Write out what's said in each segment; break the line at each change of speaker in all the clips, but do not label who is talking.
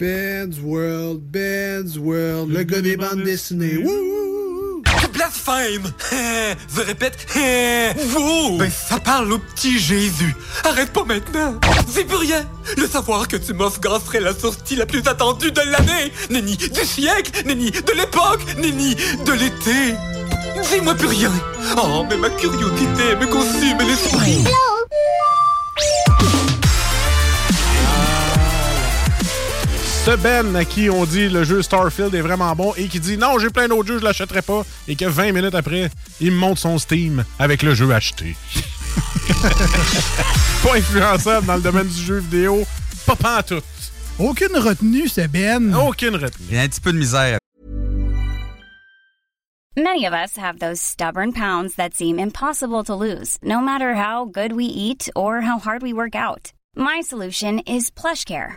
Ben's World, Ben's World, le gars des bandes dessinées. Wouh!
Blasphème! Je répète, wow! Ben, ça parle au petit Jésus. Arrête pas maintenant! C'est plus rien! Le savoir que tu m'offres la sortie la plus attendue de l'année! Nenni du siècle! Nenni de l'époque! Nenni de l'été! Dis-moi plus rien! Oh, mais ma curiosité me consume l'esprit!
Ce Ben à qui on dit le jeu Starfield est vraiment bon et qui dit non, j'ai plein d'autres jeux, je l'achèterai pas. Et que 20 minutes après, il me montre son Steam avec le jeu acheté. pas influençable dans le domaine du jeu vidéo, pas pantoute.
Aucune retenue, c'est Ben.
Aucune retenue.
Il y a un petit peu de misère.
Many of us have those stubborn pounds that seem impossible to lose, no matter how good we eat or how hard we work out. My solution is PlushCare.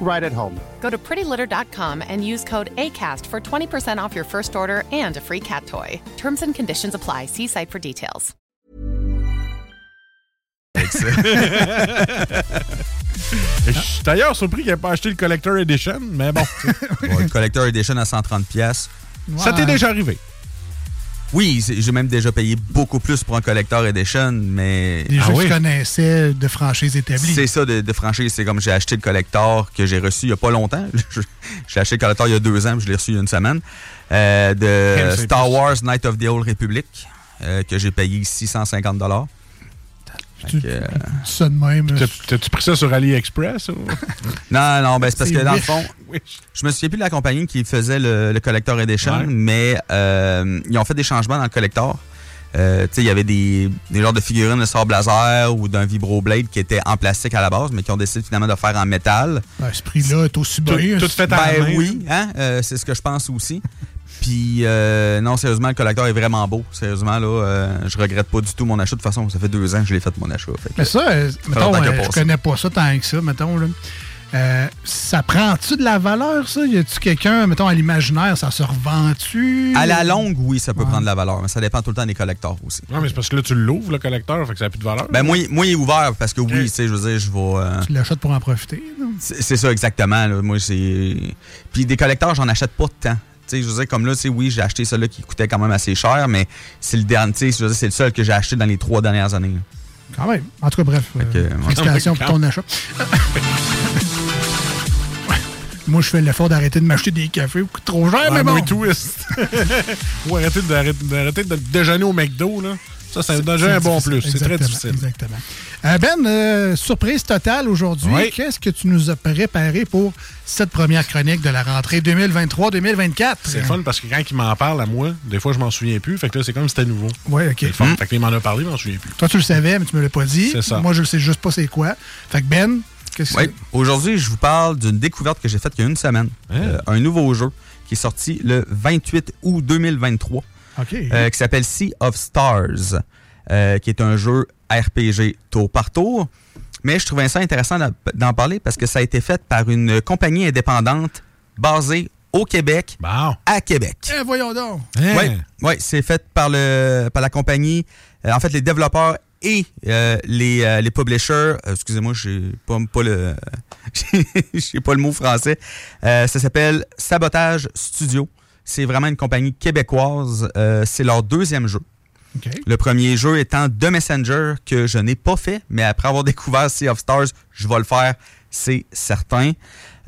right at home.
Go to prettylitter.com and use code ACAST for 20% off your first order and a free cat toy. Terms and conditions apply. See site for details.
Je suis d'ailleurs surpris qu'il n'ait pas acheté le Collector Edition, mais bon.
Ouais, le Collector Edition à 130$. pièces.
Ça t'est déjà arrivé?
Oui, j'ai même déjà payé beaucoup plus pour un Collector Edition, mais...
Des jeux que je connaissais de franchises établies.
C'est ça, de, de franchise. C'est comme j'ai acheté le collector que j'ai reçu il n'y a pas longtemps. j'ai acheté le collector il y a deux ans, puis je l'ai reçu il y a une semaine. Euh, de Star Wars Night of the Old Republic, euh, que j'ai payé 650
Tu dis ça de même.
T'as- T'as-tu pris ça sur AliExpress? Ou?
Non, non, ben c'est parce que dans le
Wish.
fond, je me souviens plus de la compagnie qui faisait le, le Collector Edition,
Ouais.
mais euh, ils ont fait des changements dans le Collector. Euh, tu sais, il y avait des, des genres de figurines de sort blazer ou d'un vibroblade qui étaient en plastique à la base, mais qui ont décidé finalement de faire en métal.
Ben, ce prix-là est aussi bien.
Ben oui, hein, euh, c'est ce que je pense aussi. Puis, euh, non, sérieusement, le collecteur est vraiment beau. Sérieusement, là, euh, je regrette pas du tout mon achat. De toute façon, ça fait deux ans que je l'ai fait, mon achat. Fait que-
Mais ça, euh, mettons, euh, je connais pas ça tant que ça, mettons. Là. Euh, ça prend-tu de la valeur, ça? Y a-tu quelqu'un, mettons, à l'imaginaire, ça se revend-tu?
À la longue, oui, ça peut prendre de la valeur, mais ça dépend tout le temps des collecteurs aussi.
Non, mais c'est parce que là, tu l'ouvres, le collecteur, fait que ça n'a plus de valeur.
Ben, moi, il- moi, il est ouvert parce que oui, tu sais, je veux dire, je vais. euh,
Tu l'achètes pour en profiter.
c'est ça, exactement. là. Moi, c'est. Puis des collecteurs, j'en achète pas tant. Tu sais, je veux dire, comme là, oui, j'ai acheté celui-là qui coûtait quand même assez cher, mais c'est le dernier, tu sais, je veux dire, c'est le seul que j'ai acheté dans les trois dernières années. là.
Quand même. En tout cas, bref. Euh, félicitations pour ton achat. Moi, je fais l'effort d'arrêter de m'acheter des cafés. Coûte trop cher,
Ah,
mais bon.
twist. Ou arrêter d'arrêter d'arrêter de déjeuner au McDo, là. Ça, c'est déjà un bon plus. C'est très difficile.
Exactement. Euh, ben, euh, surprise totale aujourd'hui.
Oui.
Qu'est-ce que tu nous as préparé pour cette première chronique de la rentrée 2023-2024?
C'est fun parce que quand il m'en parle à moi, des fois, je m'en souviens plus. Fait que là, c'est comme si c'était nouveau.
Ouais, OK.
Fun. Fait que il m'en a parlé, je m'en souviens plus.
Toi, tu le savais, mais tu me l'as pas dit.
C'est ça.
Moi, je le sais juste pas c'est quoi. Fait que Ben, Qu'est-ce que
Oui. Aujourd'hui, je vous parle d'une découverte que j'ai faite il y a une semaine. Euh, un nouveau jeu qui est sorti le 28 août 2023. Euh, qui s'appelle Sea of Stars, euh, qui est un jeu RPG tour par tour. Mais je trouvais ça intéressant d'en- parler parce que ça a été fait par une compagnie indépendante basée au Québec, à Québec.
Eh, voyons donc.
Oui, ouais, c'est fait par, le, par la compagnie, euh, en fait, les développeurs et euh, les, euh, les publishers. Excusez-moi, j'ai pas, pas le j'ai pas le mot français. Ça s'appelle Sabotage Studio. C'est vraiment une compagnie québécoise. Euh, c'est leur deuxième jeu. Le premier jeu étant The Messenger, que je n'ai pas fait, mais après avoir découvert Sea of Stars, je vais le faire, c'est certain.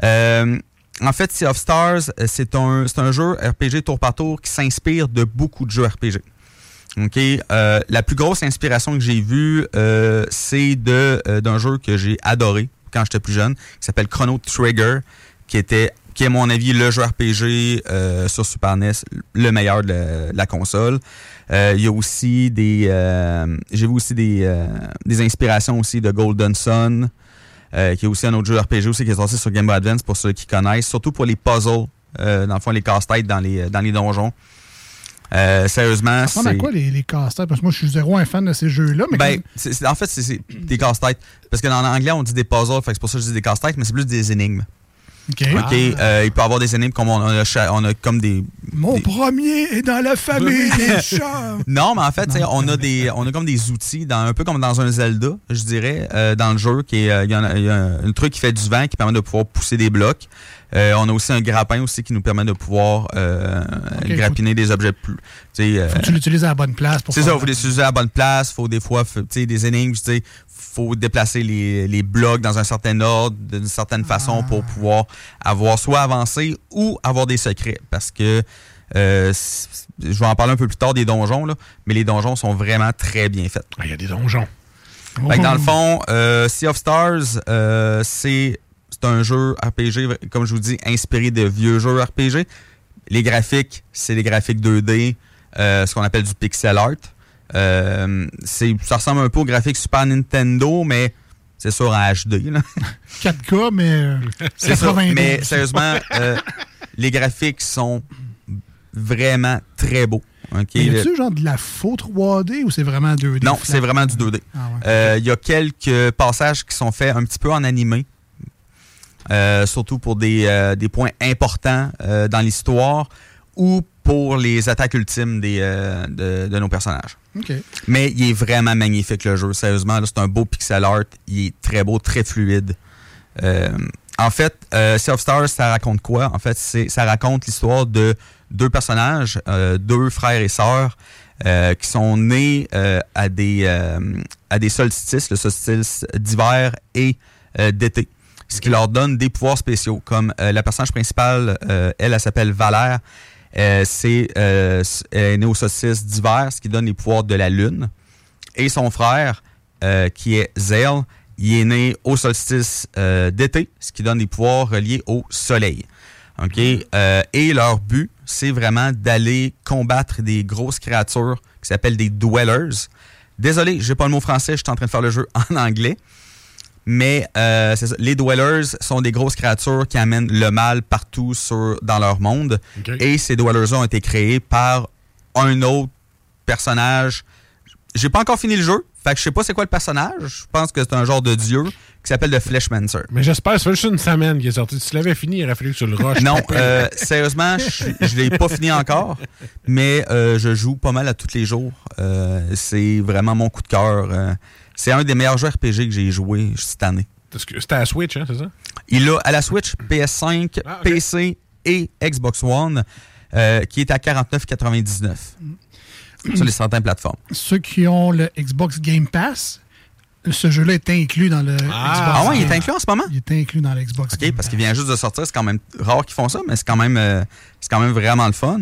Euh, en fait, Sea of Stars, euh, c'est un, jeu RPG tour par tour qui s'inspire de beaucoup de jeux RPG. OK? Euh, la plus grosse inspiration que j'ai vue, euh, c'est euh, d'un jeu que j'ai adoré quand j'étais plus jeune, qui s'appelle Chrono Trigger, qui était qui est à mon avis le jeu RPG euh, sur Super NES, le meilleur de la, de la console. Euh, Il y a aussi des euh, j'ai vu aussi des, des inspirations aussi de Golden Sun, qui est aussi un autre jeu RPG aussi qui est sorti sur Game Boy Advance pour ceux qui connaissent, surtout pour les puzzles, dans le fond les casse-têtes dans les dans les donjons. Euh, sérieusement,
Ça ressemble à
c'est
quoi les, les casse-têtes? Parce que moi, je suis zéro un fan de ces jeux-là. Mais
ben, en fait, c'est des casse-têtes. Parce que dans l'anglais, on dit des puzzles, c'est pour ça que je dis des casse-têtes, mais c'est plus des énigmes.
OK.
OK, euh, il peut y avoir des énigmes comme on a, cha- on a comme des.
Mon
des-
premier est dans la famille des chats.
Non, mais en fait, tu sais, on a des, on a comme des outils, dans, un peu comme dans un Zelda, je dirais, euh, dans le jeu, qui est, euh, il y, en a- y a un, un truc qui fait du vent qui permet de pouvoir pousser des blocs. Euh, on a aussi un grappin aussi qui nous permet de pouvoir euh, grappiner des objets plus. tu sais, euh,
Faut que tu l'utilises à la bonne place pour
c'est ça, il faut les utiliser à la bonne place. faut des fois, f- tu sais, des énigmes, tu sais, faut déplacer les, les blocs dans un certain ordre, d'une certaine façon, pour
Ah.
pouvoir avoir soit avancé ou avoir des secrets. Parce que, euh, je vais en parler un peu plus tard des donjons, là, mais les donjons sont vraiment très bien faits.
Ah, Il y a des donjons.
Dans le fond, euh, Sea of Stars, euh, c'est c'est un jeu RPG, comme je vous dis, inspiré de vieux jeux RPG. Les graphiques, c'est des graphiques 2D, euh, ce qu'on appelle du pixel art. Euh, ça ressemble un peu aux graphiques Super Nintendo, mais c'est sûr en HD. là.
4K, mais. euh,
C'est ça.
92.
Mais sérieusement, euh, les graphiques sont vraiment très beaux. OK?
Mais y
Le-
a-tu genre de la faux 3D ou c'est vraiment 2D?
non, c'est vraiment du 2D.
Ah ouais.
Euh, Il y a quelques passages qui sont faits un petit peu en animé, euh, surtout pour des, euh, des points importants dans l'histoire ou pour les attaques ultimes des, euh, de, de nos personnages.
OK.
Mais il est vraiment magnifique le jeu, sérieusement. C'est un beau pixel art, il est très beau, très fluide. Euh, en fait, euh, Sea of Stars, ça raconte quoi? En fait, c'est ça raconte l'histoire de deux personnages, euh, deux frères et sœurs, euh, qui sont nés euh, à, des, euh, à des solstices, le solstice d'hiver et d'été. Ce qui leur donne des pouvoirs spéciaux. Comme euh, la personnage principale, euh, elle, elle s'appelle Valère. Euh, c'est euh, est née au solstice d'hiver, ce qui donne les pouvoirs de la lune. Et son frère, euh, qui est Zell, il est né au solstice euh, d'été, ce qui donne des pouvoirs reliés au soleil. OK? Et leur but, c'est vraiment d'aller combattre des grosses créatures qui s'appellent des dwellers. Désolé, j'ai pas le mot français, je suis en train de faire le jeu en anglais. Mais euh, ça, les dwellers sont des grosses créatures qui amènent le mal partout sur, dans leur monde. Et ces dwellers-là ont été créés par un autre personnage. J'ai pas encore fini le jeu, fait que je sais pas c'est quoi le personnage. Je pense que c'est un genre de dieu qui s'appelle le Fleshmancer.
Mais j'espère, ça fait juste une semaine qu'il est sorti. Si tu l'avais fini, il aurait fallu que tu le rushes.
Non, euh, sérieusement, je, je l'ai pas fini encore, mais euh, je joue pas mal à tous les jours. Euh, c'est vraiment mon coup de cœur. C'est un des meilleurs jeux RPG que j'ai joué cette année.
C'était à Switch, hein, c'est ça?
Il a à la Switch, PS5,
Ah.
PC et Xbox One, euh, qui est à 49,99 sur les certaines plateformes.
Ceux qui ont le Xbox Game Pass, ce jeu-là est inclus dans le
Ah,
Xbox.
ah ouais, il est inclus en ce moment?
Il est inclus dans l'Xbox.
OK, parce qu'il vient juste de sortir. C'est quand même rare qu'ils font ça, mais c'est quand même euh, c'est quand même vraiment le fun.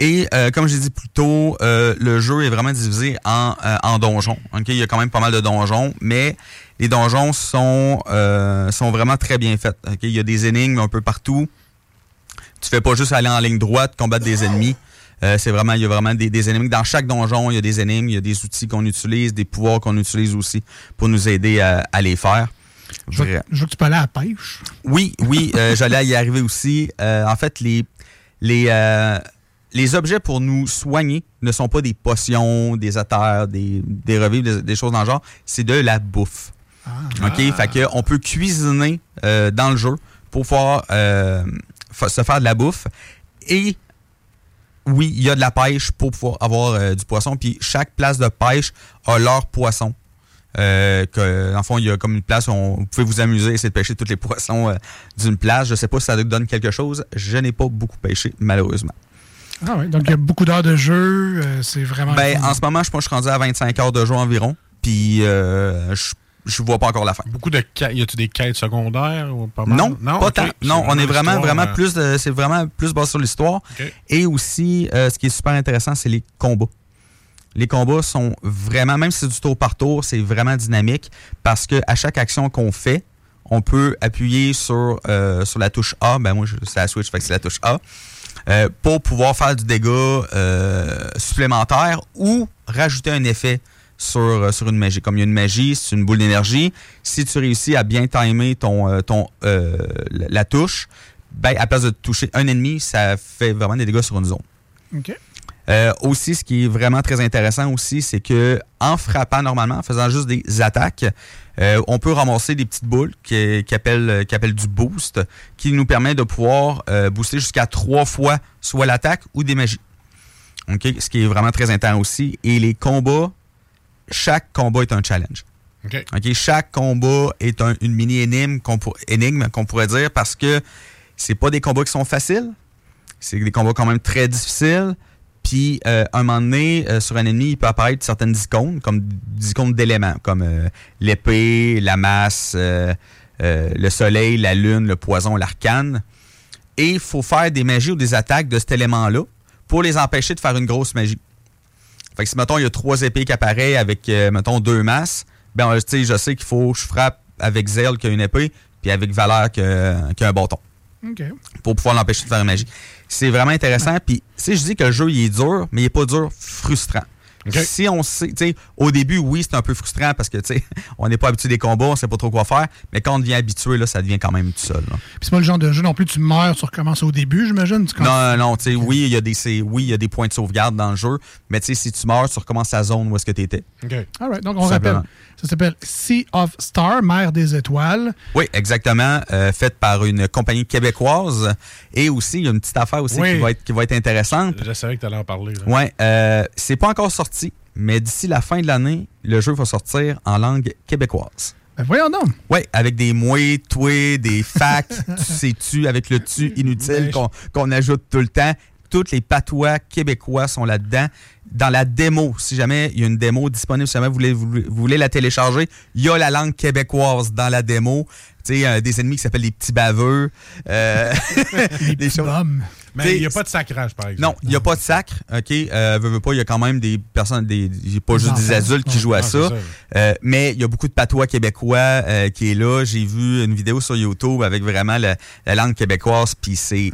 Et euh, comme j'ai dit plus tôt, euh, le jeu est vraiment divisé en, euh, en donjons. OK, il y a quand même pas mal de donjons, mais les donjons sont, euh, sont vraiment très bien faits. OK, il y a des énigmes un peu partout. Tu fais pas juste aller en ligne droite, combattre des ennemis. Euh, c'est vraiment, il y a vraiment des, des énigmes. Dans chaque donjon, il y a des énigmes, il y a des outils qu'on utilise, des pouvoirs qu'on utilise aussi pour nous aider à, à les faire.
Je
Vrai.
je vois que tu peux aller à la pêche.
Oui, oui, euh, j'allais y arriver aussi. Euh, en fait, les, les, euh, les objets pour nous soigner ne sont pas des potions, des éthers, des, des revivres, des, des choses dans le genre. C'est de la bouffe. OK? Fait que on peut cuisiner euh, dans le jeu pour pouvoir euh, se faire de la bouffe. Et oui, il y a de la pêche pour pouvoir avoir euh, du poisson. Puis chaque place de pêche a leur poisson. Euh, que, dans le fond, il y a comme une place où on- vous pouvez vous amuser, essayer de pêcher tous les poissons euh, d'une place. Je sais pas si ça donne quelque chose. Je n'ai pas beaucoup pêché, malheureusement.
Ah ouais, donc il y a beaucoup d'heures de jeu. euh, c'est vraiment.
Ben, en ce moment, je pense que je suis rendu à 25 heures de jeu environ. Puis, euh, je, je vois pas encore la fin.
Beaucoup de quêtes. Y a-tu des quêtes secondaires ou pas mal?
Non, pas
ok.
tant. Non, on est vraiment, vraiment
euh,
plus de, c'est vraiment plus basé sur l'histoire. Et aussi, euh, ce qui est super intéressant, c'est les combats. Les combats sont vraiment, même si c'est du tour par tour, c'est vraiment dynamique parce que à chaque action qu'on fait, on peut appuyer sur, euh, sur la touche A. Ben moi, c'est la Switch, fait que c'est la touche A. euh, pour pouvoir faire du dégât euh, supplémentaire ou rajouter un effet sur, euh, sur une magie. Comme il y a une magie, c'est une boule d'énergie. Si tu réussis à bien timer ton, ton, la touche, ben, à place de toucher un ennemi, ça fait vraiment des dégâts sur une zone. Euh, aussi, ce qui est vraiment très intéressant aussi, c'est que en frappant normalement, en faisant juste des attaques, euh, on peut ramasser des petites boules qui, qui, appellent, qui appellent du boost, qui nous permet de pouvoir euh, booster jusqu'à trois fois soit l'attaque ou des magies. OK? Ce qui est vraiment très intéressant aussi. Et les combats, chaque combat est un challenge.
OK.
OK, Chaque combat est un- une mini énigme qu'on pour- énigme qu'on pourrait dire parce que c'est pas des combats qui sont faciles. C'est des combats quand même très difficiles. Puis, euh, à un moment donné, euh, sur un ennemi, il peut apparaître certaines icônes, comme des icônes d'éléments, comme euh, l'épée, la masse, euh, le soleil, la lune, le poison, l'arcane. Et il faut faire des magies ou des attaques de cet élément-là pour les empêcher de faire une grosse magie. Fait que si, mettons, il y a trois épées qui apparaissent avec, mettons, deux masses, ben, tu sais, je sais qu'il faut que je frappe avec Zell qui a une épée, puis avec Valère qui a, qui a un bâton, pour pouvoir l'empêcher de faire une magie. C'est vraiment intéressant. Puis, si je dis que le jeu, il est dur, mais il est pas dur, frustrant. Si on sait, au début, oui, c'est un peu frustrant parce que, tu on n'est pas habitué des combats, on sait pas trop quoi faire, mais quand on devient habitué, là, ça devient quand même tout seul.
Puis c'est pas le genre de jeu non plus, tu meurs, tu recommences au début, j'imagine.
Non, non, non, tu sais, oui, il y a des, oui, il y a des points de sauvegarde dans le jeu, mais tu sais, si tu meurs, tu recommences la zone où est-ce que tu étais.
OK.
All right, donc on rappelle. Ça s'appelle Sea of Stars, mer des étoiles.
Oui, exactement. euh, faite par une compagnie québécoise. Et aussi, il y a une petite affaire aussi
Oui.
qui, va être, qui va être intéressante.
Je savais que tu allais en parler.
Ouais, euh, c'est pas encore sorti, mais d'ici la fin de l'année, le jeu va sortir en langue québécoise.
Ben voyons donc.
Oui, avec des mouets, toi, des facs, tu sais-tu, avec le tu inutile qu'on qu'on ajoute tout le temps. Toutes les patois québécois sont là-dedans. Dans la démo, si jamais il y a une démo disponible, si jamais vous voulez, vous, vous voulez la télécharger, il y a la langue québécoise dans la démo. Tu sais, euh, des ennemis qui s'appellent les petits baveux. euh, des choses.
Mais il n'y a pas de sacrage, par exemple.
Non, il n'y a pas de sacre, OK? Euh, veux, veux pas, il y a quand même des personnes, des, il y a pas juste des adultes qui jouent à
Ah,
ça. Euh, mais il y a beaucoup de patois québécois euh, qui est là. J'ai vu une vidéo sur YouTube avec vraiment la, la langue québécoise, puis c'est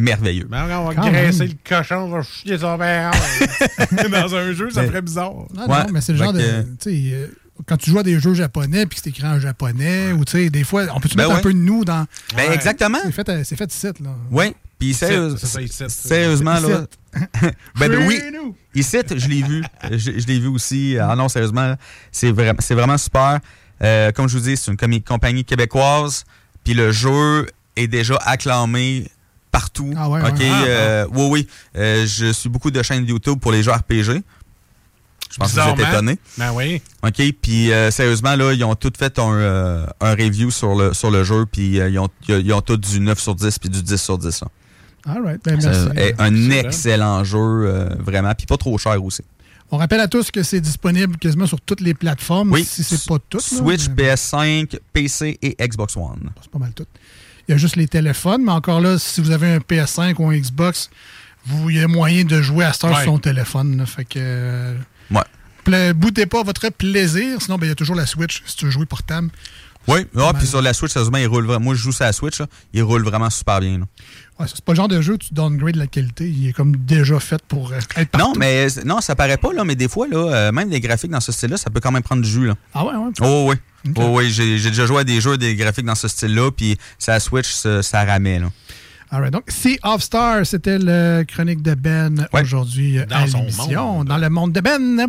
merveilleux.
Mais on va
Quand
graisser
même.
le cochon, on va chier son père. Dans un jeu, ça
Mais-
ferait bizarre.
Non, non, mais c'est le genre de.
que-
tu sais, euh, quand tu joues à des jeux japonais puis que c'est écrit en japonais, ou tu sais, des fois, on peut-tu
Ben
mettre un peu de nous dans.
Ben, exactement.
C'est fait, euh, c'est fait ici, là.
Oui, puis
Ici,
sérieuse-
c'est ça, ici.
sérieusement, là. ben, ben oui, ici, je l'ai vu. Je, je l'ai vu aussi. Ah non, sérieusement, c'est vraiment, c'est vraiment super. Euh, comme je vous dis, c'est une compagnie québécoise. Puis le jeu est déjà acclamé partout.
Ah ouais,
OK,
ouais. Ah,
euh, oui, oui. Euh, je suis beaucoup de chaînes YouTube pour les jeux RPG. Je pense que vous êtes étonnés.
Ben oui.
OK, puis euh, sérieusement, là, ils ont tous fait un, un review sur le, sur le jeu, puis ils, ont, ils ont tous du 9 sur 10 puis du 10 sur 10. là.
All right, ben, merci.
un
Excellent.
jeu, vraiment, puis pas trop cher aussi.
On rappelle à tous que c'est disponible quasiment sur toutes les plateformes,
Oui,
si c'est pas toutes. là.
Switch,
Mais
PS5, PC et Xbox One.
C'est pas mal tout. Il y a juste les téléphones, mais encore là, si vous avez un PS5 ou un Xbox, vous, il y a moyen de jouer à Star
Ouais.
sur son téléphone. là. fait que. euh,
Ouais.
boutez pas votre plaisir, sinon ben, il y a toujours la Switch si tu veux jouer portable.
Oui, ah, puis sur la Switch, sérieusement, il roule vraiment. Moi, je joue sur la Switch, là, il roule vraiment super bien. là.
Ouais, c'est pas le genre de jeu où tu downgrades la qualité. Il est comme déjà fait pour euh, être partout.
Non, mais non, ça paraît pas, là, mais des fois, là, euh, même les graphiques dans ce style-là, ça peut quand même prendre du jus. Là.
Ah ouais, ouais.
Oh, oui. J'ai j'ai déjà joué à des jeux, des graphiques dans ce style-là, puis ça Switch, ça, ça ramait. Là.
All right, donc, Sea of Stars, c'était le chronique de Ben aujourd'hui euh,
Dans
à
son
l'émission,
monde.
dans le monde de Ben.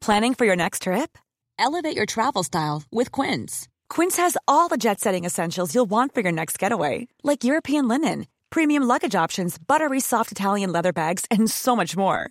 Planning for your next trip? Elevate your travel style with Quince. Quince has all the jet setting essentials you'll want for your next getaway, like European linen, premium luggage options, buttery soft Italian leather bags, and so much more.